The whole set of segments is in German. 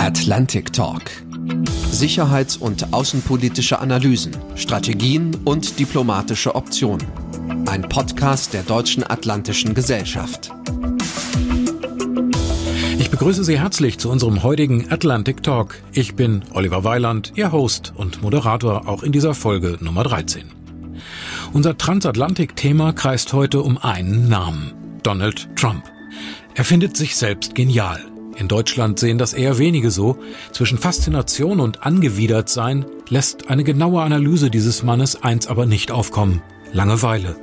Atlantic Talk. Sicherheits- und außenpolitische Analysen, Strategien und diplomatische Optionen. Ein Podcast der Deutschen Atlantischen Gesellschaft. Ich begrüße Sie herzlich zu unserem heutigen Atlantic Talk. Ich bin Oliver Weiland, Ihr Host und Moderator auch in dieser Folge Nummer 13. Unser Transatlantik-Thema kreist heute um einen Namen. Donald Trump. Er findet sich selbst genial. In Deutschland sehen das eher wenige so. Zwischen Faszination und Angewidertsein lässt eine genaue Analyse dieses Mannes eins aber nicht aufkommen. Langeweile.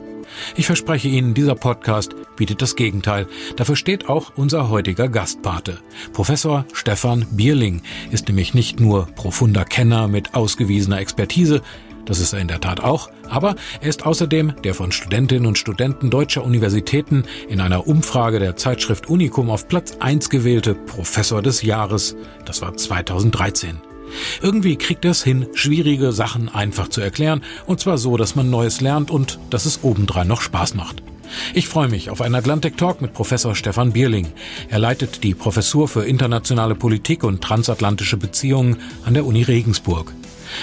Ich verspreche Ihnen, dieser Podcast bietet das Gegenteil. Dafür steht auch unser heutiger Gastpate. Professor Stefan Bierling ist nämlich nicht nur profunder Kenner mit ausgewiesener Expertise, das ist er in der Tat auch. Aber er ist außerdem der von Studentinnen und Studenten deutscher Universitäten in einer Umfrage der Zeitschrift Unicum auf Platz 1 gewählte Professor des Jahres. Das war 2013. Irgendwie kriegt er es hin, schwierige Sachen einfach zu erklären, und zwar so, dass man Neues lernt und dass es obendrein noch Spaß macht. Ich freue mich auf einen Atlantic Talk mit Professor Stefan Bierling. Er leitet die Professur für internationale Politik und transatlantische Beziehungen an der Uni Regensburg.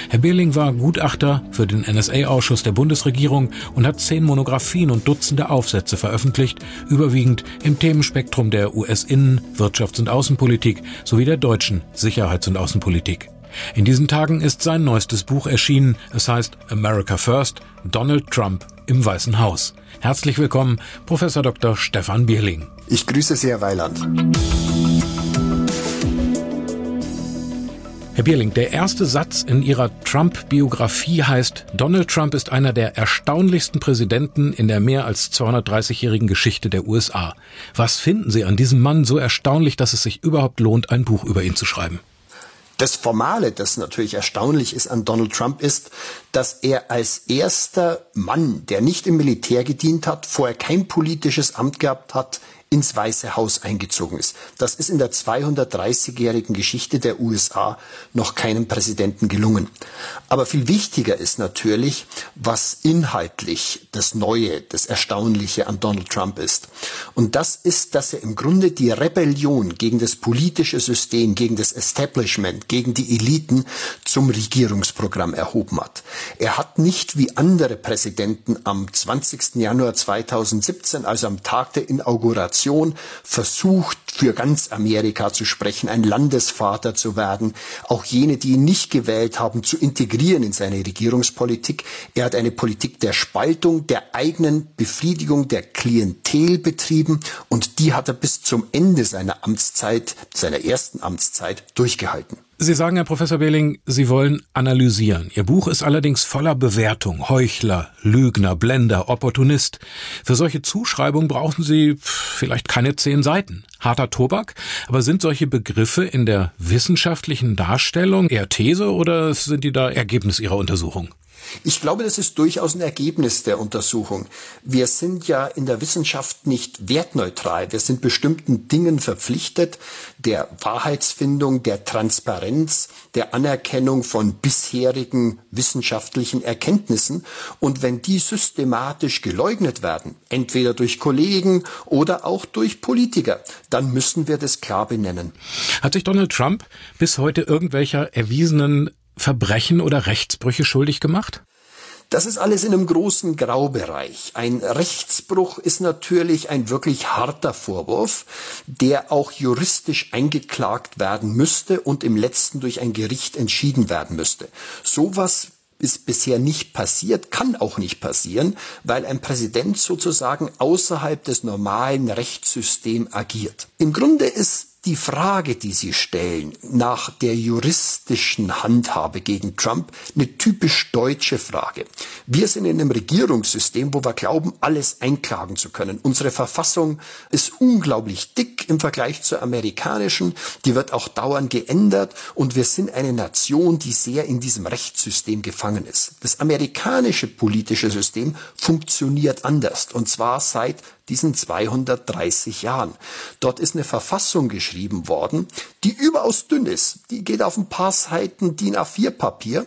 Herr Birling war Gutachter für den NSA-Ausschuss der Bundesregierung und hat zehn Monographien und Dutzende Aufsätze veröffentlicht, überwiegend im Themenspektrum der US-Innen-, Wirtschafts- und Außenpolitik sowie der deutschen Sicherheits- und Außenpolitik. In diesen Tagen ist sein neuestes Buch erschienen. Es heißt America First, Donald Trump im Weißen Haus. Herzlich willkommen, Professor Dr. Stefan Bierling. Ich grüße Sie, Herr Weiland. Herr Bierling, der erste Satz in Ihrer Trump-Biografie heißt, Donald Trump ist einer der erstaunlichsten Präsidenten in der mehr als 230-jährigen Geschichte der USA. Was finden Sie an diesem Mann so erstaunlich, dass es sich überhaupt lohnt, ein Buch über ihn zu schreiben? Das Formale, das natürlich erstaunlich ist an Donald Trump, ist, dass er als erster Mann, der nicht im Militär gedient hat, vorher kein politisches Amt gehabt hat, ins Weiße Haus eingezogen ist. Das ist in der 230-jährigen Geschichte der USA noch keinem Präsidenten gelungen. Aber viel wichtiger ist natürlich, was inhaltlich das Neue, das Erstaunliche an Donald Trump ist. Und das ist, dass er im Grunde die Rebellion gegen das politische System, gegen das Establishment, gegen die Eliten zum Regierungsprogramm erhoben hat. Er hat nicht wie andere Präsidenten am 20. Januar 2017, also am Tag der Inauguration, Generation versucht, für ganz Amerika zu sprechen, ein Landesvater zu werden, auch jene, die ihn nicht gewählt haben, zu integrieren in seine Regierungspolitik. Er hat eine Politik der Spaltung, der eigenen Befriedigung der Klientel betrieben und die hat er bis zum Ende seiner Amtszeit, seiner ersten Amtszeit durchgehalten. Sie sagen, Herr Professor Behling, Sie wollen analysieren. Ihr Buch ist allerdings voller Bewertung. Heuchler, Lügner, Blender, Opportunist. Für solche Zuschreibungen brauchen Sie vielleicht keine zehn Seiten. Harter Tobak. Aber sind solche Begriffe in der wissenschaftlichen Darstellung eher These oder sind die da Ergebnis Ihrer Untersuchung? Ich glaube, das ist durchaus ein Ergebnis der Untersuchung. Wir sind ja in der Wissenschaft nicht wertneutral. Wir sind bestimmten Dingen verpflichtet, der Wahrheitsfindung, der Transparenz, der Anerkennung von bisherigen wissenschaftlichen Erkenntnissen. Und wenn die systematisch geleugnet werden, entweder durch Kollegen oder auch durch Politiker, dann müssen wir das klar benennen. Hat sich Donald Trump bis heute irgendwelcher erwiesenen Verbrechen oder Rechtsbrüche schuldig gemacht? Das ist alles in einem großen Graubereich. Ein Rechtsbruch ist natürlich ein wirklich harter Vorwurf, der auch juristisch eingeklagt werden müsste und im letzten durch ein Gericht entschieden werden müsste. Sowas ist bisher nicht passiert, kann auch nicht passieren, weil ein Präsident sozusagen außerhalb des normalen Rechtssystems agiert. Im Grunde ist die Frage, die Sie stellen nach der juristischen Handhabe gegen Trump, eine typisch deutsche Frage. Wir sind in einem Regierungssystem, wo wir glauben, alles einklagen zu können. Unsere Verfassung ist unglaublich dick im Vergleich zur amerikanischen. Die wird auch dauernd geändert und wir sind eine Nation, die sehr in diesem Rechtssystem gefangen ist. Das amerikanische politische System funktioniert anders und zwar seit diesen 230 Jahren. Dort ist eine Verfassung geschrieben worden, die überaus dünn ist. Die geht auf ein paar Seiten DIN A4 Papier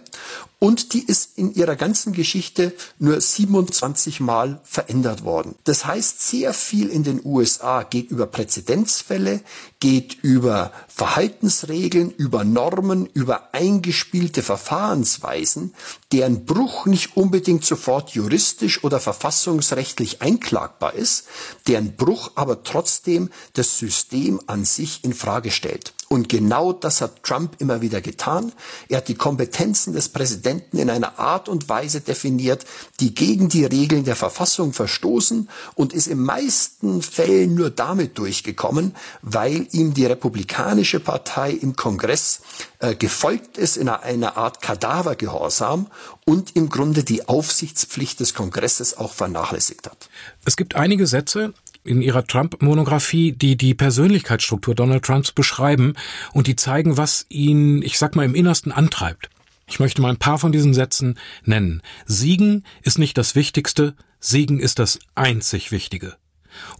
und die ist in ihrer ganzen Geschichte nur 27 Mal verändert worden. Das heißt, sehr viel in den USA geht über Präzedenzfälle, geht über Verhaltensregeln, über Normen, über eingespielte Verfahrensweisen, deren Bruch nicht unbedingt sofort juristisch oder verfassungsrechtlich einklagbar ist, deren Bruch aber trotzdem das System an sich in Frage stellt. Und genau das hat Trump immer wieder getan. Er hat die Kompetenzen des Präsidenten in einer Art und Weise definiert, die gegen die Regeln der Verfassung verstoßen und ist in meisten Fällen nur damit durchgekommen, weil ihm die Republikanische Partei im Kongress äh, gefolgt ist in einer Art Kadavergehorsam und im Grunde die Aufsichtspflicht des Kongresses auch vernachlässigt hat. Es gibt einige Sätze, in ihrer Trump-Monographie, die die Persönlichkeitsstruktur Donald Trumps beschreiben und die zeigen, was ihn, ich sag mal, im Innersten antreibt. Ich möchte mal ein paar von diesen Sätzen nennen. Siegen ist nicht das Wichtigste, Siegen ist das einzig Wichtige.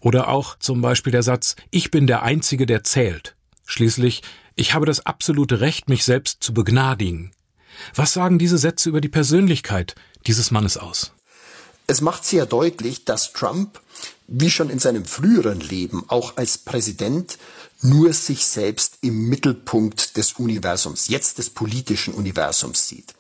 Oder auch zum Beispiel der Satz, ich bin der Einzige, der zählt. Schließlich, ich habe das absolute Recht, mich selbst zu begnadigen. Was sagen diese Sätze über die Persönlichkeit dieses Mannes aus? Es macht sehr deutlich, dass Trump, wie schon in seinem früheren Leben, auch als Präsident nur sich selbst im Mittelpunkt des Universums, jetzt des politischen Universums sieht.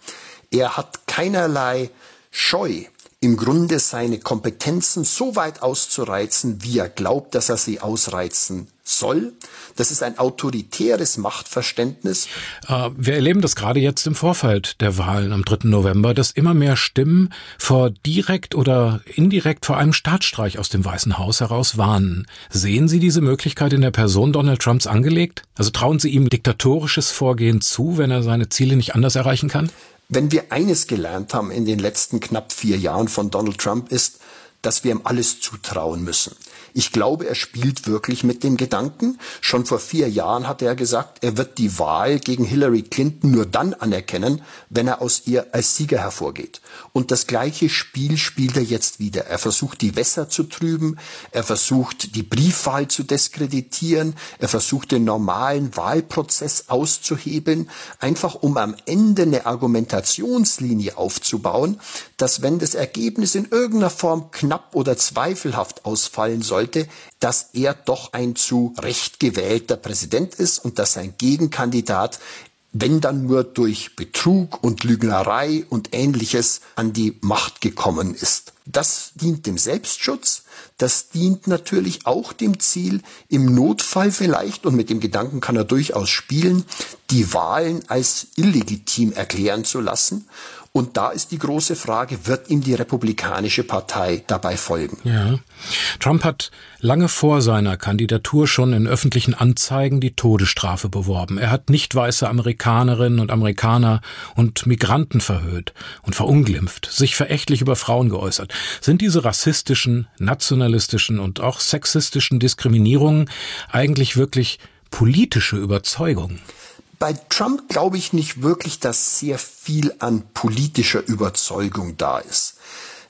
Er hat keinerlei Scheu, im Grunde seine Kompetenzen so weit auszureizen, wie er glaubt, dass er sie ausreizen soll. Das ist ein autoritäres Machtverständnis. Äh, wir erleben das gerade jetzt im Vorfeld der Wahlen am 3. November, dass immer mehr Stimmen vor direkt oder indirekt vor einem Staatsstreich aus dem Weißen Haus heraus warnen. Sehen Sie diese Möglichkeit in der Person Donald Trumps angelegt? Also trauen Sie ihm diktatorisches Vorgehen zu, wenn er seine Ziele nicht anders erreichen kann? Wenn wir eines gelernt haben in den letzten knapp vier Jahren von Donald Trump ist, dass wir ihm alles zutrauen müssen. Ich glaube, er spielt wirklich mit dem Gedanken. Schon vor vier Jahren hat er gesagt, er wird die Wahl gegen Hillary Clinton nur dann anerkennen, wenn er aus ihr als Sieger hervorgeht. Und das gleiche Spiel spielt er jetzt wieder. Er versucht, die Wässer zu trüben. Er versucht, die Briefwahl zu diskreditieren. Er versucht, den normalen Wahlprozess auszuhebeln. Einfach um am Ende eine Argumentationslinie aufzubauen, dass wenn das Ergebnis in irgendeiner Form knapp oder zweifelhaft ausfallen sollte, sollte, dass er doch ein zu Recht gewählter Präsident ist und dass sein Gegenkandidat wenn dann nur durch Betrug und Lügnerei und ähnliches an die Macht gekommen ist. Das dient dem Selbstschutz, das dient natürlich auch dem Ziel, im Notfall vielleicht, und mit dem Gedanken kann er durchaus spielen, die Wahlen als illegitim erklären zu lassen und da ist die große Frage, wird ihm die Republikanische Partei dabei folgen? Ja. Trump hat lange vor seiner Kandidatur schon in öffentlichen Anzeigen die Todesstrafe beworben. Er hat nicht weiße Amerikanerinnen und Amerikaner und Migranten verhöhnt und verunglimpft, sich verächtlich über Frauen geäußert. Sind diese rassistischen, nationalistischen und auch sexistischen Diskriminierungen eigentlich wirklich politische Überzeugungen? Bei Trump glaube ich nicht wirklich, dass sehr viel an politischer Überzeugung da ist.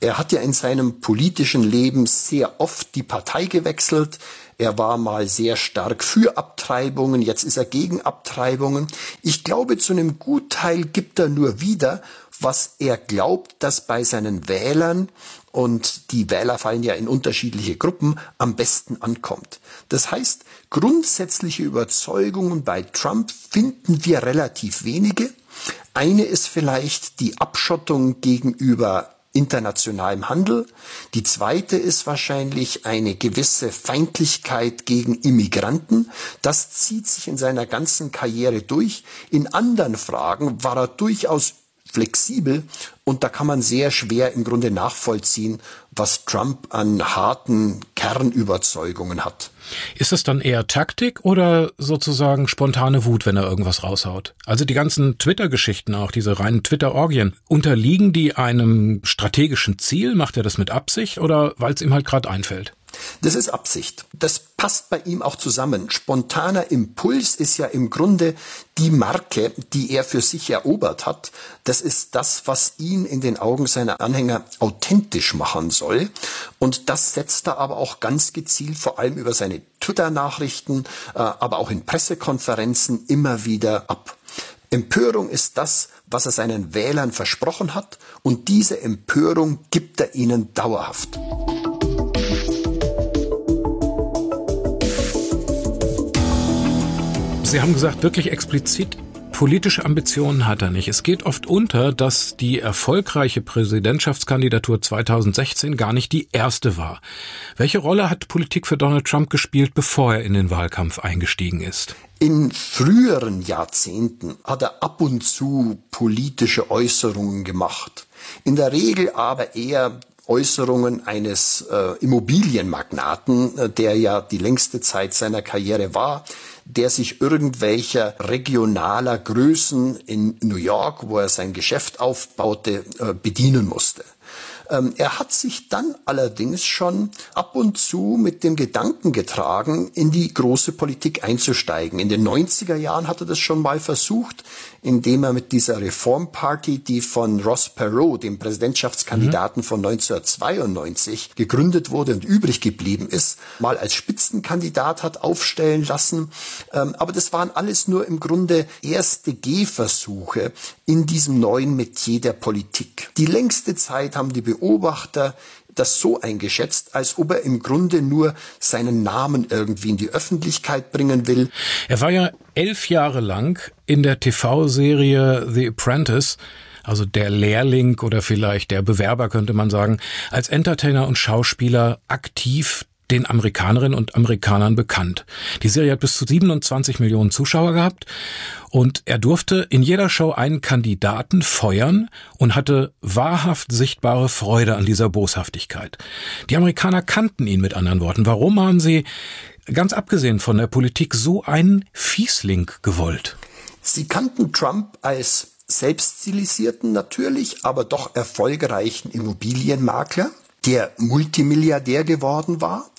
Er hat ja in seinem politischen Leben sehr oft die Partei gewechselt. Er war mal sehr stark für Abtreibungen, jetzt ist er gegen Abtreibungen. Ich glaube, zu einem Gutteil gibt er nur wieder, was er glaubt, dass bei seinen Wählern und die Wähler fallen ja in unterschiedliche Gruppen, am besten ankommt. Das heißt, grundsätzliche Überzeugungen bei Trump finden wir relativ wenige. Eine ist vielleicht die Abschottung gegenüber internationalem Handel. Die zweite ist wahrscheinlich eine gewisse Feindlichkeit gegen Immigranten. Das zieht sich in seiner ganzen Karriere durch. In anderen Fragen war er durchaus flexibel und da kann man sehr schwer im Grunde nachvollziehen, was Trump an harten Kernüberzeugungen hat. Ist es dann eher Taktik oder sozusagen spontane Wut, wenn er irgendwas raushaut? Also die ganzen Twitter-Geschichten auch, diese reinen Twitter-Orgien, unterliegen die einem strategischen Ziel? Macht er das mit Absicht oder weil es ihm halt gerade einfällt? Das ist Absicht. Das passt bei ihm auch zusammen. Spontaner Impuls ist ja im Grunde die Marke, die er für sich erobert hat. Das ist das, was ihn in den Augen seiner Anhänger authentisch machen soll. Und das setzt er aber auch ganz gezielt, vor allem über seine Twitter-Nachrichten, äh, aber auch in Pressekonferenzen immer wieder ab. Empörung ist das, was er seinen Wählern versprochen hat, und diese Empörung gibt er ihnen dauerhaft. Sie haben gesagt, wirklich explizit Politische Ambitionen hat er nicht. Es geht oft unter, dass die erfolgreiche Präsidentschaftskandidatur 2016 gar nicht die erste war. Welche Rolle hat Politik für Donald Trump gespielt, bevor er in den Wahlkampf eingestiegen ist? In früheren Jahrzehnten hat er ab und zu politische Äußerungen gemacht. In der Regel aber eher Äußerungen eines äh, Immobilienmagnaten, äh, der ja die längste Zeit seiner Karriere war, der sich irgendwelcher regionaler Größen in New York, wo er sein Geschäft aufbaute, äh, bedienen musste. Ähm, er hat sich dann allerdings schon ab und zu mit dem Gedanken getragen, in die große Politik einzusteigen. In den 90er Jahren hat er das schon mal versucht, indem er mit dieser Reformparty, die von Ross Perot, dem Präsidentschaftskandidaten mhm. von 1992, gegründet wurde und übrig geblieben ist, mal als Spitzenkandidat hat aufstellen lassen. Ähm, aber das waren alles nur im Grunde erste Gehversuche in diesem neuen Metier der Politik. Die längste Zeit haben die Beobachter das so eingeschätzt, als ob er im Grunde nur seinen Namen irgendwie in die Öffentlichkeit bringen will. Er war ja elf Jahre lang in der TV-Serie The Apprentice also der Lehrling oder vielleicht der Bewerber könnte man sagen, als Entertainer und Schauspieler aktiv den Amerikanerinnen und Amerikanern bekannt. Die Serie hat bis zu 27 Millionen Zuschauer gehabt und er durfte in jeder Show einen Kandidaten feuern und hatte wahrhaft sichtbare Freude an dieser Boshaftigkeit. Die Amerikaner kannten ihn mit anderen Worten. Warum haben sie, ganz abgesehen von der Politik, so einen Fiesling gewollt? Sie kannten Trump als selbststilisierten natürlich, aber doch erfolgreichen Immobilienmakler der Multimilliardär geworden war.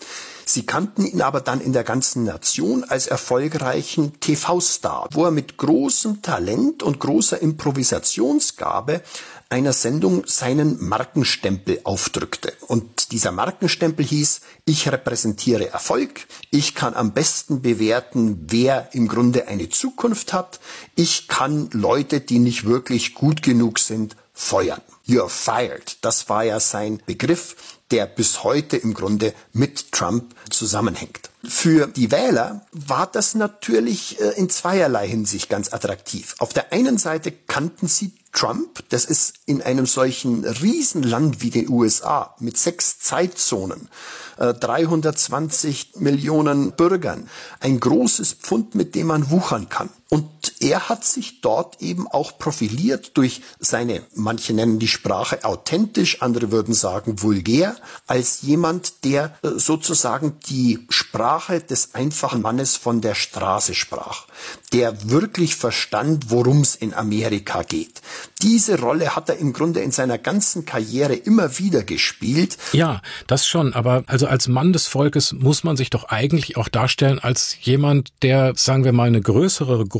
Sie kannten ihn aber dann in der ganzen Nation als erfolgreichen TV-Star, wo er mit großem Talent und großer Improvisationsgabe einer Sendung seinen Markenstempel aufdrückte. Und dieser Markenstempel hieß, ich repräsentiere Erfolg, ich kann am besten bewerten, wer im Grunde eine Zukunft hat, ich kann Leute, die nicht wirklich gut genug sind, feuern. You're fired. Das war ja sein Begriff, der bis heute im Grunde mit Trump zusammenhängt. Für die Wähler war das natürlich äh, in zweierlei Hinsicht ganz attraktiv. Auf der einen Seite kannten sie Trump, das ist in einem solchen Riesenland wie den USA mit sechs Zeitzonen, 320 äh, Millionen Bürgern, ein großes Pfund, mit dem man wuchern kann. Und er hat sich dort eben auch profiliert durch seine, manche nennen die Sprache authentisch, andere würden sagen vulgär, als jemand, der äh, sozusagen die Sprache des einfachen Mannes von der Straße sprach, der wirklich verstand, worum es in Amerika geht. Diese Rolle hat er im Grunde in seiner ganzen Karriere immer wieder gespielt. Ja, das schon, aber also als Mann des Volkes muss man sich doch eigentlich auch darstellen als jemand, der, sagen wir mal, eine größere Gruppe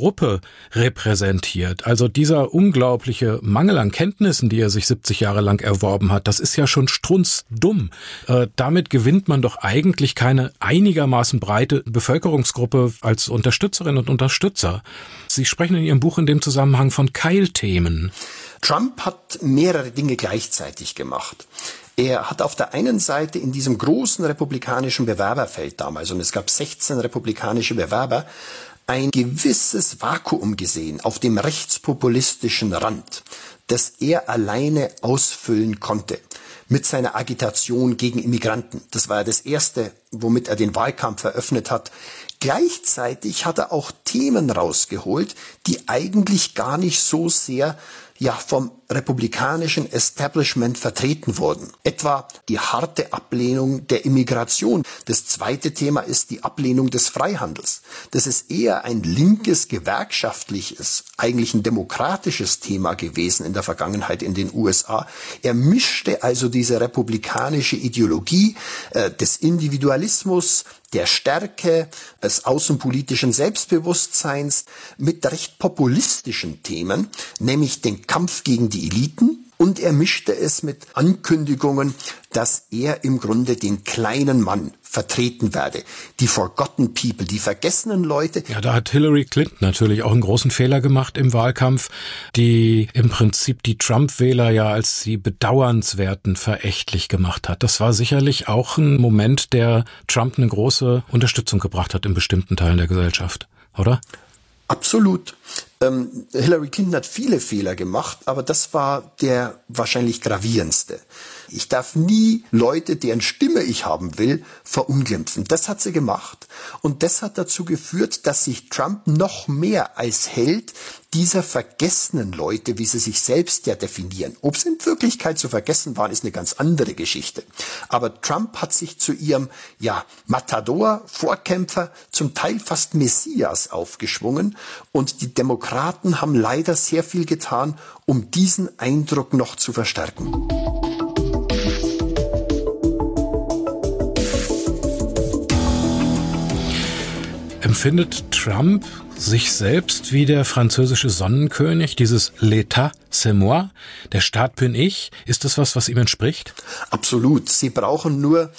repräsentiert. Also dieser unglaubliche Mangel an Kenntnissen, die er sich 70 Jahre lang erworben hat, das ist ja schon strunzdumm. Äh, damit gewinnt man doch eigentlich keine einigermaßen breite Bevölkerungsgruppe als Unterstützerin und Unterstützer. Sie sprechen in Ihrem Buch in dem Zusammenhang von Keilthemen. Trump hat mehrere Dinge gleichzeitig gemacht. Er hat auf der einen Seite in diesem großen republikanischen Bewerberfeld damals, und es gab 16 republikanische Bewerber, ein gewisses Vakuum gesehen auf dem rechtspopulistischen Rand, das er alleine ausfüllen konnte mit seiner Agitation gegen Immigranten. Das war ja das Erste, womit er den Wahlkampf eröffnet hat. Gleichzeitig hat er auch Themen rausgeholt, die eigentlich gar nicht so sehr ja vom republikanischen Establishment vertreten wurden. Etwa die harte Ablehnung der Immigration. Das zweite Thema ist die Ablehnung des Freihandels. Das ist eher ein linkes, gewerkschaftliches, eigentlich ein demokratisches Thema gewesen in der Vergangenheit in den USA. Er mischte also diese republikanische Ideologie äh, des Individualismus, der Stärke, des außenpolitischen Selbstbewusstseins mit recht populistischen Themen, nämlich den Kampf gegen die Eliten und er mischte es mit Ankündigungen, dass er im Grunde den kleinen Mann vertreten werde. Die forgotten people, die vergessenen Leute. Ja, da hat Hillary Clinton natürlich auch einen großen Fehler gemacht im Wahlkampf, die im Prinzip die Trump-Wähler ja als sie bedauernswerten verächtlich gemacht hat. Das war sicherlich auch ein Moment, der Trump eine große Unterstützung gebracht hat in bestimmten Teilen der Gesellschaft, oder? Absolut. Ähm, Hillary Clinton hat viele Fehler gemacht, aber das war der wahrscheinlich gravierendste. Ich darf nie Leute, deren Stimme ich haben will, verunglimpfen. Das hat sie gemacht. Und das hat dazu geführt, dass sich Trump noch mehr als Held dieser vergessenen Leute, wie sie sich selbst ja definieren. Ob sie in Wirklichkeit zu vergessen waren, ist eine ganz andere Geschichte. Aber Trump hat sich zu ihrem, ja, Matador, Vorkämpfer, zum Teil fast Messias aufgeschwungen und die Demokraten haben leider sehr viel getan, um diesen Eindruck noch zu verstärken. Empfindet Trump sich selbst wie der französische Sonnenkönig, dieses L'État, c'est moi, der Staat bin ich? Ist das was, was ihm entspricht? Absolut. Sie brauchen nur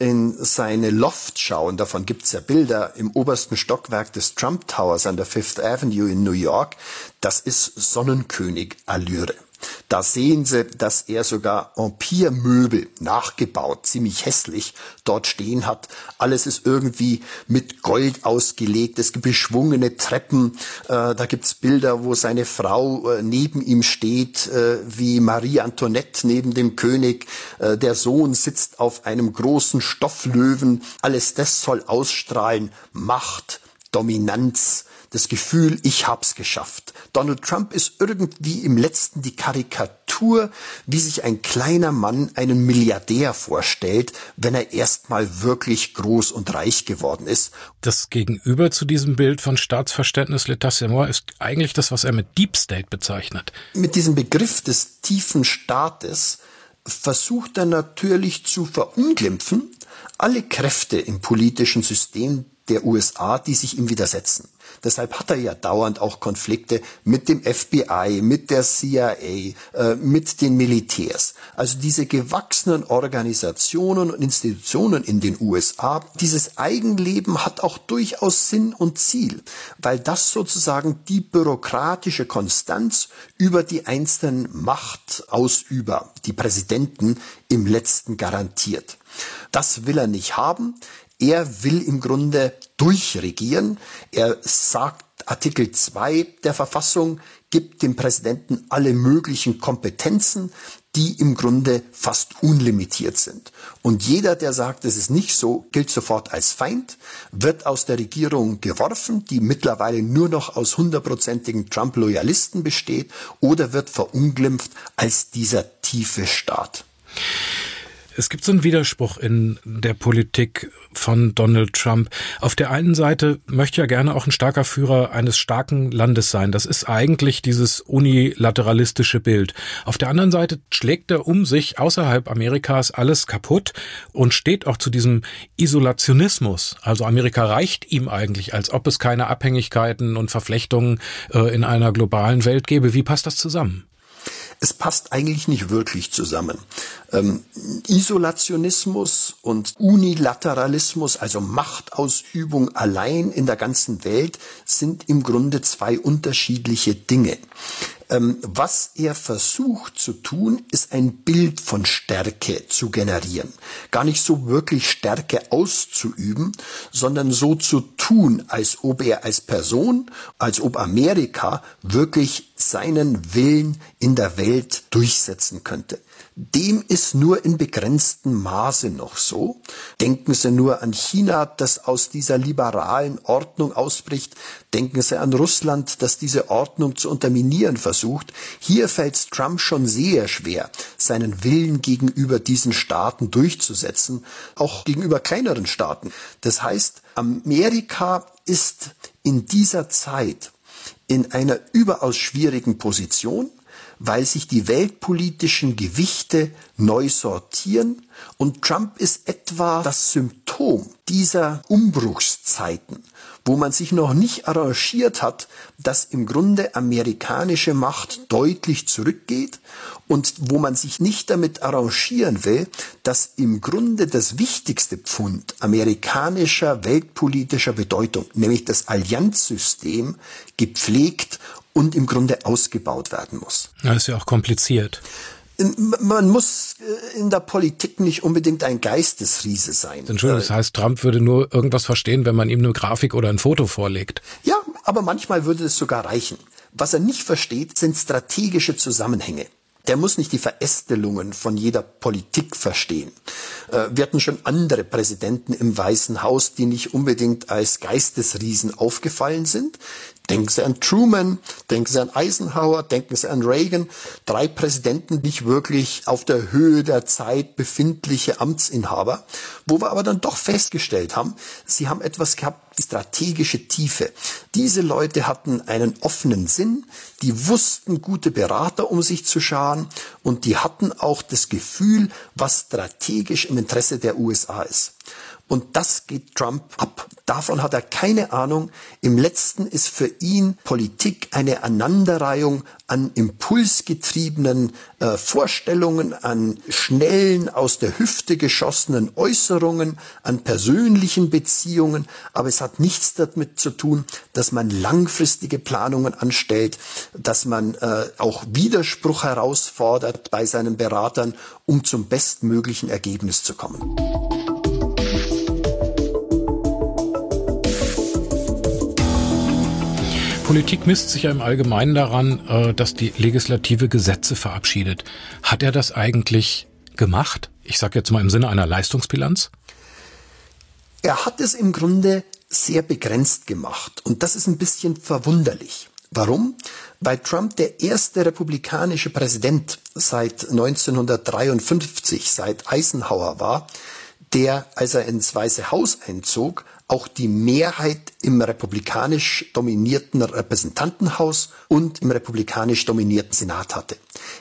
in seine Loft schauen, davon gibt's ja Bilder im obersten Stockwerk des Trump Towers an der Fifth Avenue in New York, das ist Sonnenkönig-Allüre. Da sehen Sie, dass er sogar Empire-Möbel nachgebaut, ziemlich hässlich, dort stehen hat. Alles ist irgendwie mit Gold ausgelegt. Es gibt beschwungene Treppen. Äh, da gibt's Bilder, wo seine Frau äh, neben ihm steht, äh, wie Marie Antoinette neben dem König. Äh, der Sohn sitzt auf einem großen Stofflöwen. Alles das soll ausstrahlen Macht, Dominanz, das Gefühl, ich hab's geschafft. Donald Trump ist irgendwie im letzten die Karikatur, wie sich ein kleiner Mann einen Milliardär vorstellt, wenn er erstmal wirklich groß und reich geworden ist. Das Gegenüber zu diesem Bild von Staatsverständnis L'État ist eigentlich das, was er mit Deep State bezeichnet. Mit diesem Begriff des tiefen Staates versucht er natürlich zu verunglimpfen alle Kräfte im politischen System der USA, die sich ihm widersetzen. Deshalb hat er ja dauernd auch Konflikte mit dem FBI, mit der CIA, äh, mit den Militärs. Also diese gewachsenen Organisationen und Institutionen in den USA, dieses Eigenleben hat auch durchaus Sinn und Ziel, weil das sozusagen die bürokratische Konstanz über die einzelnen Machtausüber, die Präsidenten im letzten garantiert. Das will er nicht haben. Er will im Grunde durchregieren. Er sagt, Artikel 2 der Verfassung gibt dem Präsidenten alle möglichen Kompetenzen, die im Grunde fast unlimitiert sind. Und jeder, der sagt, es ist nicht so, gilt sofort als Feind, wird aus der Regierung geworfen, die mittlerweile nur noch aus hundertprozentigen Trump-Loyalisten besteht, oder wird verunglimpft als dieser tiefe Staat. Es gibt so einen Widerspruch in der Politik von Donald Trump. Auf der einen Seite möchte er gerne auch ein starker Führer eines starken Landes sein. Das ist eigentlich dieses unilateralistische Bild. Auf der anderen Seite schlägt er um sich außerhalb Amerikas alles kaputt und steht auch zu diesem Isolationismus. Also Amerika reicht ihm eigentlich, als ob es keine Abhängigkeiten und Verflechtungen äh, in einer globalen Welt gäbe. Wie passt das zusammen? Es passt eigentlich nicht wirklich zusammen. Ähm, Isolationismus und Unilateralismus, also Machtausübung allein in der ganzen Welt, sind im Grunde zwei unterschiedliche Dinge. Ähm, was er versucht zu tun, ist ein Bild von Stärke zu generieren. Gar nicht so wirklich Stärke auszuüben, sondern so zu tun, als ob er als Person, als ob Amerika wirklich seinen Willen in der Welt durchsetzen könnte. Dem ist nur in begrenztem Maße noch so. Denken Sie nur an China, das aus dieser liberalen Ordnung ausbricht. Denken Sie an Russland, das diese Ordnung zu unterminieren versucht. Hier fällt Trump schon sehr schwer, seinen Willen gegenüber diesen Staaten durchzusetzen, auch gegenüber kleineren Staaten. Das heißt, Amerika ist in dieser Zeit in einer überaus schwierigen Position weil sich die weltpolitischen Gewichte neu sortieren und Trump ist etwa das Symptom dieser Umbruchszeiten, wo man sich noch nicht arrangiert hat, dass im Grunde amerikanische Macht deutlich zurückgeht und wo man sich nicht damit arrangieren will, dass im Grunde das wichtigste Pfund amerikanischer weltpolitischer Bedeutung, nämlich das Allianzsystem, gepflegt und im Grunde ausgebaut werden muss. Das ist ja auch kompliziert. Man muss äh, in der Politik nicht unbedingt ein Geistesriese sein. Entschuldigung, das heißt, Trump würde nur irgendwas verstehen, wenn man ihm eine Grafik oder ein Foto vorlegt. Ja, Aber manchmal würde es sogar reichen. Was er nicht versteht, sind strategische Zusammenhänge. Der muss nicht die Verästelungen von jeder Politik verstehen. Äh, wir hatten schon andere Präsidenten im Weißen Haus, die nicht unbedingt als Geistesriesen aufgefallen sind. Denken Sie an Truman, denken Sie an Eisenhower, denken Sie an Reagan. Drei Präsidenten, nicht wirklich auf der Höhe der Zeit befindliche Amtsinhaber, wo wir aber dann doch festgestellt haben, sie haben etwas gehabt, strategische Tiefe. Diese Leute hatten einen offenen Sinn, die wussten gute Berater um sich zu scharen und die hatten auch das Gefühl, was strategisch im Interesse der USA ist. Und das geht Trump ab. Davon hat er keine Ahnung. Im letzten ist für ihn Politik eine Aneinanderreihung an impulsgetriebenen äh, Vorstellungen, an schnellen, aus der Hüfte geschossenen Äußerungen, an persönlichen Beziehungen. Aber es hat nichts damit zu tun, dass man langfristige Planungen anstellt, dass man äh, auch Widerspruch herausfordert bei seinen Beratern, um zum bestmöglichen Ergebnis zu kommen. Politik misst sich ja im Allgemeinen daran, äh, dass die Legislative Gesetze verabschiedet. Hat er das eigentlich gemacht? Ich sage jetzt mal im Sinne einer Leistungsbilanz. Er hat es im Grunde sehr begrenzt gemacht. Und das ist ein bisschen verwunderlich. Warum? Weil Trump der erste republikanische Präsident seit 1953, seit Eisenhower war, der, als er ins Weiße Haus einzog, auch die Mehrheit im republikanisch dominierten Repräsentantenhaus und im republikanisch dominierten Senat hatte.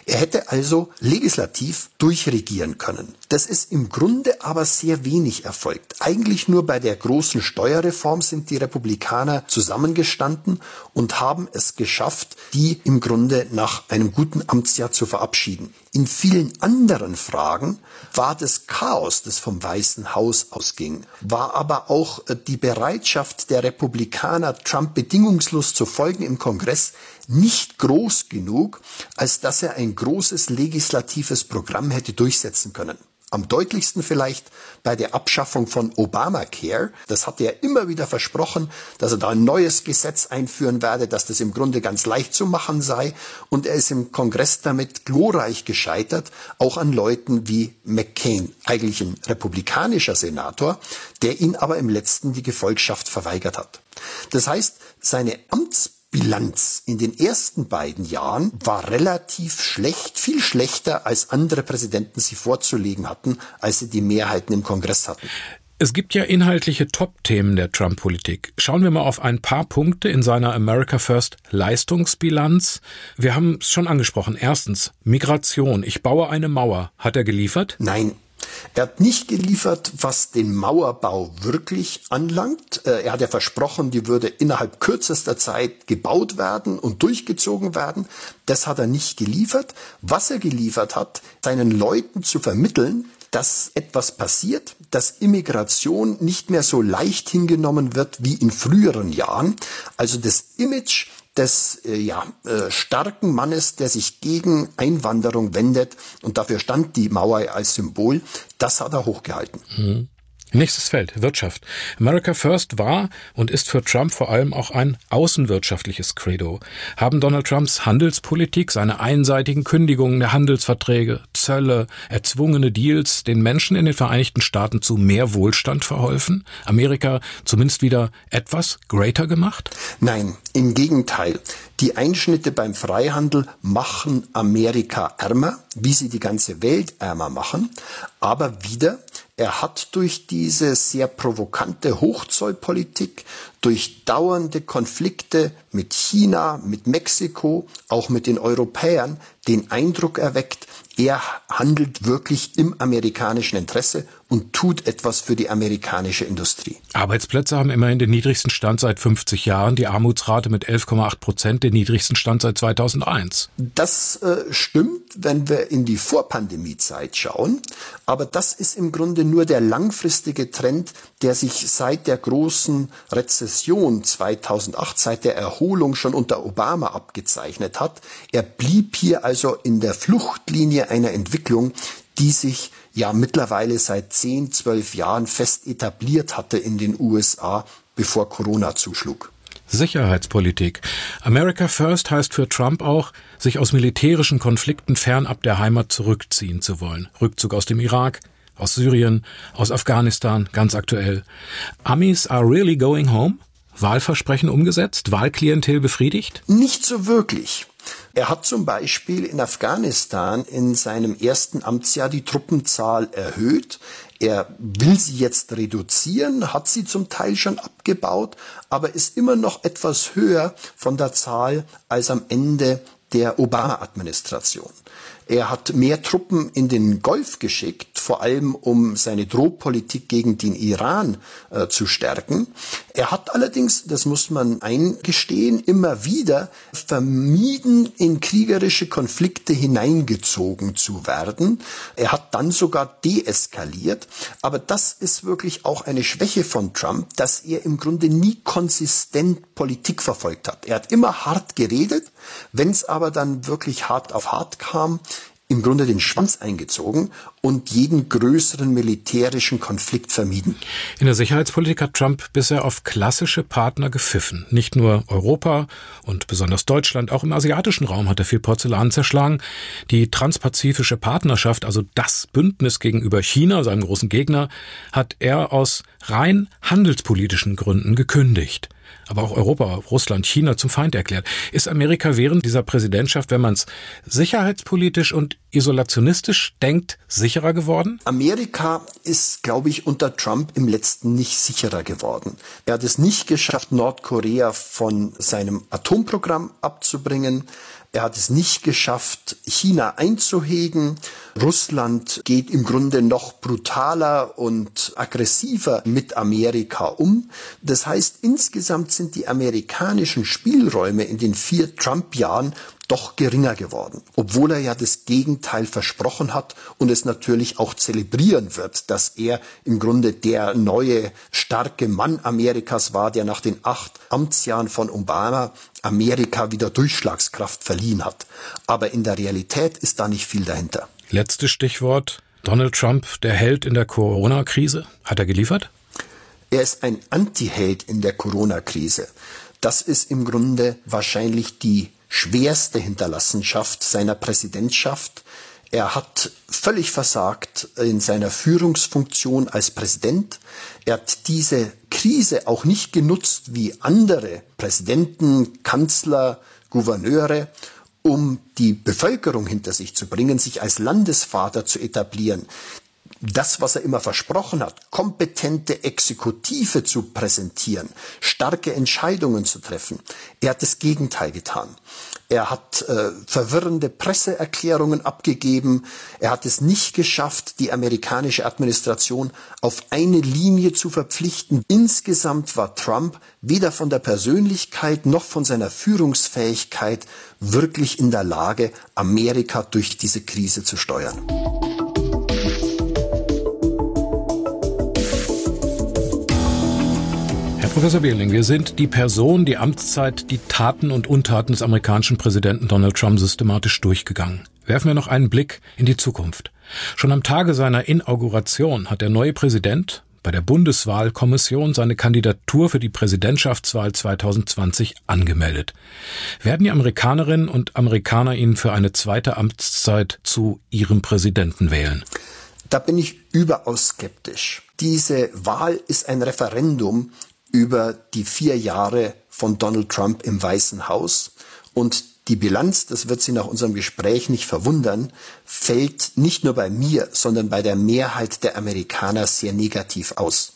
Er hätte also legislativ durchregieren können. Das ist im Grunde aber sehr wenig erfolgt. Eigentlich nur bei der großen Steuerreform sind die Republikaner zusammengestanden und haben es geschafft, die im Grunde nach einem guten Amtsjahr zu verabschieden. In vielen anderen Fragen war das Chaos, das vom Weißen Haus ausging, war aber auch die Bereitschaft der Republikaner, Trump bedingungslos zu folgen im Kongress, nicht groß genug, als dass er ein großes legislatives Programm hätte durchsetzen können. Am deutlichsten vielleicht bei der Abschaffung von Obamacare. Das hatte er immer wieder versprochen, dass er da ein neues Gesetz einführen werde, dass das im Grunde ganz leicht zu machen sei. Und er ist im Kongress damit glorreich gescheitert, auch an Leuten wie McCain, eigentlich ein republikanischer Senator, der ihn aber im letzten die Gefolgschaft verweigert hat. Das heißt, seine Amts Bilanz in den ersten beiden Jahren war relativ schlecht, viel schlechter als andere Präsidenten sie vorzulegen hatten, als sie die Mehrheiten im Kongress hatten. Es gibt ja inhaltliche Top-Themen der Trump-Politik. Schauen wir mal auf ein paar Punkte in seiner America First Leistungsbilanz. Wir haben es schon angesprochen. Erstens, Migration. Ich baue eine Mauer. Hat er geliefert? Nein, er hat nicht geliefert, was den Mauerbau wirklich anlangt. Äh, er hat ja versprochen, die würde innerhalb kürzester Zeit gebaut werden und durchgezogen werden. Das hat er nicht geliefert. Was er geliefert hat, seinen Leuten zu vermitteln, dass etwas passiert, dass Immigration nicht mehr so leicht hingenommen wird wie in früheren Jahren. Also das Image des äh, ja, äh, starken Mannes, der sich gegen Einwanderung wendet. Und dafür stand die Mauer als Symbol. Das hat er hochgehalten. Mhm. Nächstes Feld, Wirtschaft. America First war und ist für Trump vor allem auch ein außenwirtschaftliches Credo. Haben Donald Trumps Handelspolitik, seine einseitigen Kündigungen der Handelsverträge, Zölle, erzwungene Deals den Menschen in den Vereinigten Staaten zu mehr Wohlstand verholfen? Amerika zumindest wieder etwas greater gemacht? Nein, im Gegenteil. Die Einschnitte beim Freihandel machen Amerika ärmer, wie sie die ganze Welt ärmer machen. Aber wieder, er hat durch diese sehr provokante Hochzollpolitik, durch dauernde Konflikte mit China, mit Mexiko, auch mit den Europäern den Eindruck erweckt, er handelt wirklich im amerikanischen Interesse und tut etwas für die amerikanische Industrie. Arbeitsplätze haben immerhin den niedrigsten Stand seit 50 Jahren, die Armutsrate mit 11,8 Prozent, den niedrigsten Stand seit 2001. Das äh, stimmt, wenn wir in die Vorpandemiezeit schauen, aber das ist im Grunde nur der langfristige Trend, der sich seit der großen Rezession 2008, seit der Erholung schon unter Obama abgezeichnet hat. Er blieb hier also in der Fluchtlinie einer Entwicklung, die sich ja mittlerweile seit 10, 12 Jahren fest etabliert hatte in den USA, bevor Corona zuschlug. Sicherheitspolitik. America First heißt für Trump auch, sich aus militärischen Konflikten fernab der Heimat zurückziehen zu wollen. Rückzug aus dem Irak, aus Syrien, aus Afghanistan, ganz aktuell. Amis are really going home? Wahlversprechen umgesetzt? Wahlklientel befriedigt? Nicht so wirklich. Er hat zum Beispiel in Afghanistan in seinem ersten Amtsjahr die Truppenzahl erhöht. Er will sie jetzt reduzieren, hat sie zum Teil schon abgebaut, aber ist immer noch etwas höher von der Zahl als am Ende der Obama-Administration. Er hat mehr Truppen in den Golf geschickt, vor allem um seine Drohpolitik gegen den Iran äh, zu stärken. Er hat allerdings, das muss man eingestehen, immer wieder vermieden, in kriegerische Konflikte hineingezogen zu werden. Er hat dann sogar deeskaliert. Aber das ist wirklich auch eine Schwäche von Trump, dass er im Grunde nie konsistent Politik verfolgt hat. Er hat immer hart geredet. Wenn es aber dann wirklich hart auf hart kam, im Grunde den Schwanz eingezogen und jeden größeren militärischen Konflikt vermieden. In der Sicherheitspolitik hat Trump bisher auf klassische Partner gepfiffen. Nicht nur Europa und besonders Deutschland, auch im asiatischen Raum hat er viel Porzellan zerschlagen. Die transpazifische Partnerschaft, also das Bündnis gegenüber China, seinem großen Gegner, hat er aus rein handelspolitischen Gründen gekündigt aber auch Europa, Russland, China zum Feind erklärt. Ist Amerika während dieser Präsidentschaft, wenn man es sicherheitspolitisch und isolationistisch denkt, sicherer geworden? Amerika ist, glaube ich, unter Trump im letzten nicht sicherer geworden. Er hat es nicht geschafft, Nordkorea von seinem Atomprogramm abzubringen. Er hat es nicht geschafft, China einzuhegen. Russland geht im Grunde noch brutaler und aggressiver mit Amerika um. Das heißt, insgesamt sind die amerikanischen Spielräume in den vier Trump-Jahren doch geringer geworden, obwohl er ja das Gegenteil versprochen hat und es natürlich auch zelebrieren wird, dass er im Grunde der neue starke Mann Amerikas war, der nach den acht Amtsjahren von Obama Amerika wieder Durchschlagskraft verliehen hat. Aber in der Realität ist da nicht viel dahinter. Letztes Stichwort. Donald Trump, der Held in der Corona-Krise. Hat er geliefert? Er ist ein Anti-Held in der Corona-Krise. Das ist im Grunde wahrscheinlich die schwerste Hinterlassenschaft seiner Präsidentschaft. Er hat völlig versagt in seiner Führungsfunktion als Präsident. Er hat diese Krise auch nicht genutzt wie andere Präsidenten, Kanzler, Gouverneure, um die Bevölkerung hinter sich zu bringen, sich als Landesvater zu etablieren das, was er immer versprochen hat, kompetente Exekutive zu präsentieren, starke Entscheidungen zu treffen. Er hat das Gegenteil getan. Er hat äh, verwirrende Presseerklärungen abgegeben. Er hat es nicht geschafft, die amerikanische Administration auf eine Linie zu verpflichten. Insgesamt war Trump weder von der Persönlichkeit noch von seiner Führungsfähigkeit wirklich in der Lage, Amerika durch diese Krise zu steuern. Professor Behling, wir sind die Person, die Amtszeit, die Taten und Untaten des amerikanischen Präsidenten Donald Trump systematisch durchgegangen. Werfen wir noch einen Blick in die Zukunft. Schon am Tage seiner Inauguration hat der neue Präsident bei der Bundeswahlkommission seine Kandidatur für die Präsidentschaftswahl 2020 angemeldet. Werden die Amerikanerinnen und Amerikaner ihn für eine zweite Amtszeit zu ihrem Präsidenten wählen? Da bin ich überaus skeptisch. Diese Wahl ist ein Referendum über die vier Jahre von Donald Trump im Weißen Haus. Und die Bilanz, das wird Sie nach unserem Gespräch nicht verwundern, fällt nicht nur bei mir, sondern bei der Mehrheit der Amerikaner sehr negativ aus.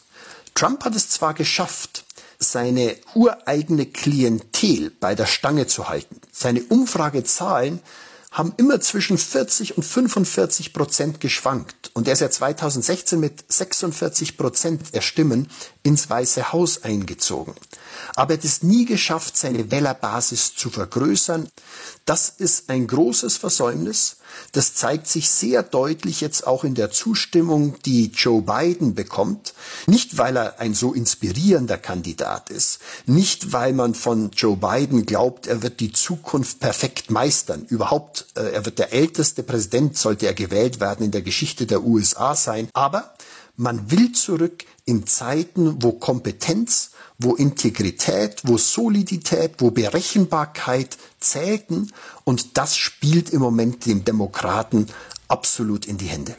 Trump hat es zwar geschafft, seine ureigene Klientel bei der Stange zu halten. Seine Umfragezahlen haben immer zwischen 40 und 45 Prozent geschwankt. Und er ist ja 2016 mit 46 Prozent der Stimmen ins Weiße Haus eingezogen. Aber er hat es nie geschafft, seine Wählerbasis zu vergrößern. Das ist ein großes Versäumnis. Das zeigt sich sehr deutlich jetzt auch in der Zustimmung, die Joe Biden bekommt. Nicht, weil er ein so inspirierender Kandidat ist, nicht, weil man von Joe Biden glaubt, er wird die Zukunft perfekt meistern. Überhaupt, äh, er wird der älteste Präsident, sollte er gewählt werden, in der Geschichte der USA sein. Aber man will zurück in Zeiten, wo Kompetenz wo Integrität, wo Solidität, wo Berechenbarkeit zählten. Und das spielt im Moment dem Demokraten absolut in die Hände.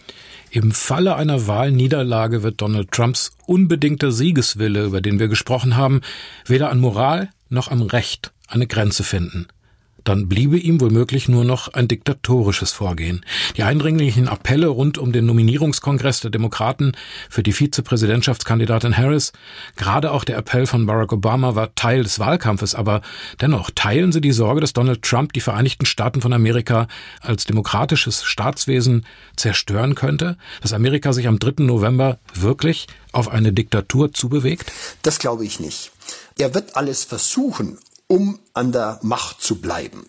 Im Falle einer Wahlniederlage wird Donald Trumps unbedingter Siegeswille, über den wir gesprochen haben, weder an Moral noch am Recht eine Grenze finden dann bliebe ihm womöglich nur noch ein diktatorisches Vorgehen. Die eindringlichen Appelle rund um den Nominierungskongress der Demokraten für die Vizepräsidentschaftskandidatin Harris, gerade auch der Appell von Barack Obama war Teil des Wahlkampfes, aber dennoch teilen sie die Sorge, dass Donald Trump die Vereinigten Staaten von Amerika als demokratisches Staatswesen zerstören könnte, dass Amerika sich am 3. November wirklich auf eine Diktatur zubewegt? Das glaube ich nicht. Er wird alles versuchen, um an der Macht zu bleiben.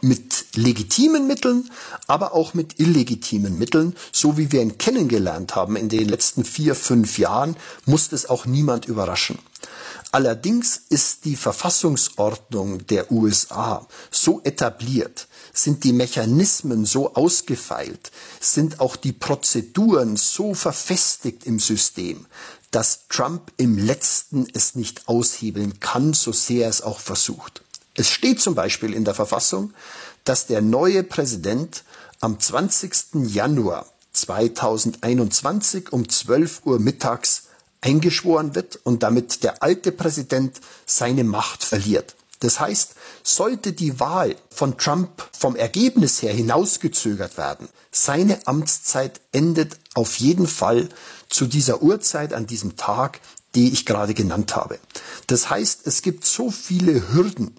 Mit legitimen Mitteln, aber auch mit illegitimen Mitteln, so wie wir ihn kennengelernt haben in den letzten vier, fünf Jahren, muss es auch niemand überraschen. Allerdings ist die Verfassungsordnung der USA so etabliert, sind die Mechanismen so ausgefeilt, sind auch die Prozeduren so verfestigt im System, dass Trump im letzten es nicht aushebeln kann, so sehr es auch versucht. Es steht zum Beispiel in der Verfassung, dass der neue Präsident am 20. Januar 2021 um 12 Uhr mittags eingeschworen wird und damit der alte Präsident seine Macht verliert. Das heißt, sollte die Wahl von Trump vom Ergebnis her hinausgezögert werden, seine Amtszeit endet auf jeden Fall zu dieser Uhrzeit an diesem Tag, die ich gerade genannt habe. Das heißt, es gibt so viele Hürden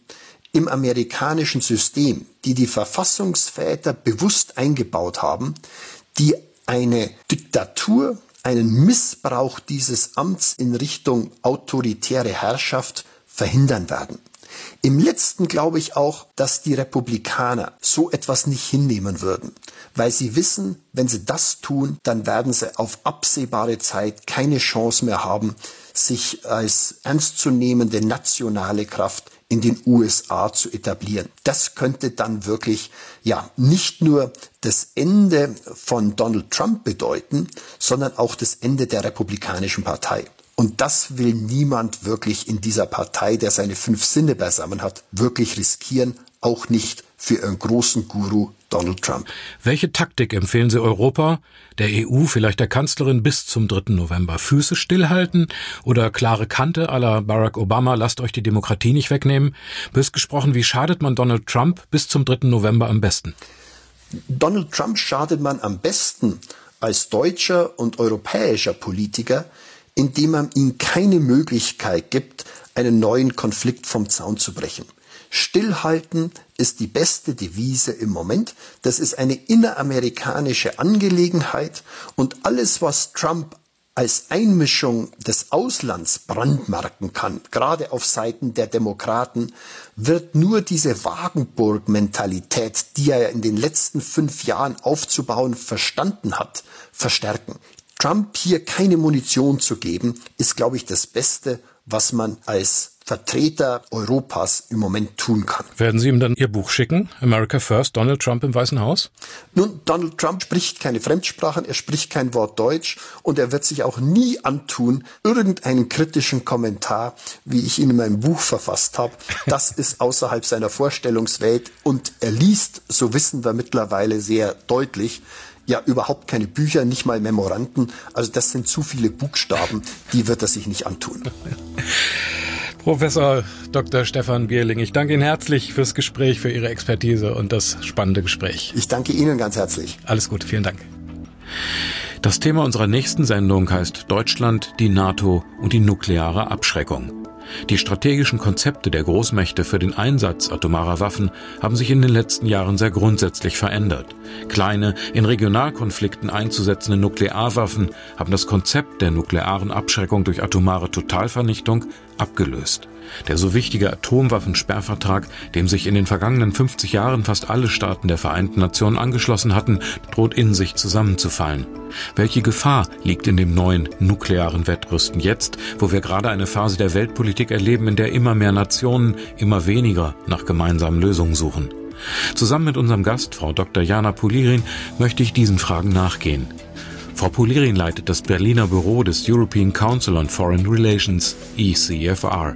im amerikanischen System, die die Verfassungsväter bewusst eingebaut haben, die eine Diktatur, einen Missbrauch dieses Amts in Richtung autoritäre Herrschaft verhindern werden. Im letzten glaube ich auch, dass die Republikaner so etwas nicht hinnehmen würden, weil sie wissen, wenn sie das tun, dann werden sie auf absehbare Zeit keine Chance mehr haben, sich als ernstzunehmende nationale Kraft in den USA zu etablieren. Das könnte dann wirklich, ja, nicht nur das Ende von Donald Trump bedeuten, sondern auch das Ende der Republikanischen Partei. Und das will niemand wirklich in dieser Partei, der seine fünf Sinne beisammen hat, wirklich riskieren, auch nicht für ihren großen Guru Donald Trump. Welche Taktik empfehlen Sie Europa, der EU, vielleicht der Kanzlerin bis zum 3. November? Füße stillhalten oder klare Kante à la Barack Obama, lasst euch die Demokratie nicht wegnehmen? Bös gesprochen, wie schadet man Donald Trump bis zum 3. November am besten? Donald Trump schadet man am besten als deutscher und europäischer Politiker, indem man ihm keine Möglichkeit gibt, einen neuen Konflikt vom Zaun zu brechen. Stillhalten ist die beste Devise im Moment. Das ist eine inneramerikanische Angelegenheit und alles, was Trump als Einmischung des Auslands brandmarken kann, gerade auf Seiten der Demokraten, wird nur diese Wagenburg-Mentalität, die er in den letzten fünf Jahren aufzubauen verstanden hat, verstärken. Trump hier keine Munition zu geben, ist, glaube ich, das Beste, was man als Vertreter Europas im Moment tun kann. Werden Sie ihm dann Ihr Buch schicken? America First, Donald Trump im Weißen Haus? Nun, Donald Trump spricht keine Fremdsprachen, er spricht kein Wort Deutsch und er wird sich auch nie antun, irgendeinen kritischen Kommentar, wie ich ihn in meinem Buch verfasst habe. Das ist außerhalb seiner Vorstellungswelt und er liest, so wissen wir mittlerweile sehr deutlich, ja überhaupt keine Bücher, nicht mal Memoranden. Also das sind zu viele Buchstaben, die wird er sich nicht antun. Professor Dr. Stefan Bierling, ich danke Ihnen herzlich fürs Gespräch, für Ihre Expertise und das spannende Gespräch. Ich danke Ihnen ganz herzlich. Alles gut, vielen Dank. Das Thema unserer nächsten Sendung heißt Deutschland, die NATO und die nukleare Abschreckung. Die strategischen Konzepte der Großmächte für den Einsatz atomarer Waffen haben sich in den letzten Jahren sehr grundsätzlich verändert. Kleine, in Regionalkonflikten einzusetzende Nuklearwaffen haben das Konzept der nuklearen Abschreckung durch atomare Totalvernichtung abgelöst. Der so wichtige Atomwaffensperrvertrag, dem sich in den vergangenen 50 Jahren fast alle Staaten der Vereinten Nationen angeschlossen hatten, droht in sich zusammenzufallen. Welche Gefahr liegt in dem neuen nuklearen Wettrüsten jetzt, wo wir gerade eine Phase der Weltpolitik erleben, in der immer mehr Nationen immer weniger nach gemeinsamen Lösungen suchen? Zusammen mit unserem Gast, Frau Dr. Jana Polirin, möchte ich diesen Fragen nachgehen. Frau Polirin leitet das Berliner Büro des European Council on Foreign Relations, ECFR.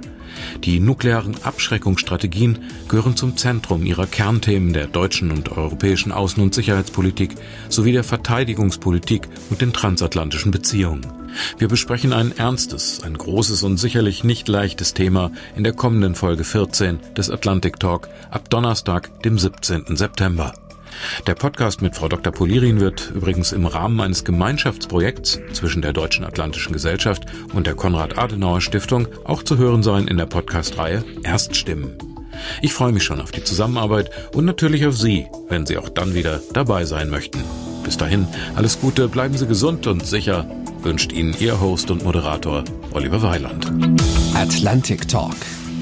Die nuklearen Abschreckungsstrategien gehören zum Zentrum ihrer Kernthemen der deutschen und europäischen Außen- und Sicherheitspolitik sowie der Verteidigungspolitik und den transatlantischen Beziehungen. Wir besprechen ein ernstes, ein großes und sicherlich nicht leichtes Thema in der kommenden Folge 14 des Atlantic Talk ab Donnerstag, dem 17. September. Der Podcast mit Frau Dr. Polirin wird übrigens im Rahmen eines Gemeinschaftsprojekts zwischen der Deutschen Atlantischen Gesellschaft und der Konrad-Adenauer-Stiftung auch zu hören sein in der Podcast-Reihe Erststimmen. Ich freue mich schon auf die Zusammenarbeit und natürlich auf Sie, wenn Sie auch dann wieder dabei sein möchten. Bis dahin, alles Gute, bleiben Sie gesund und sicher, wünscht Ihnen Ihr Host und Moderator Oliver Weiland. Atlantic Talk.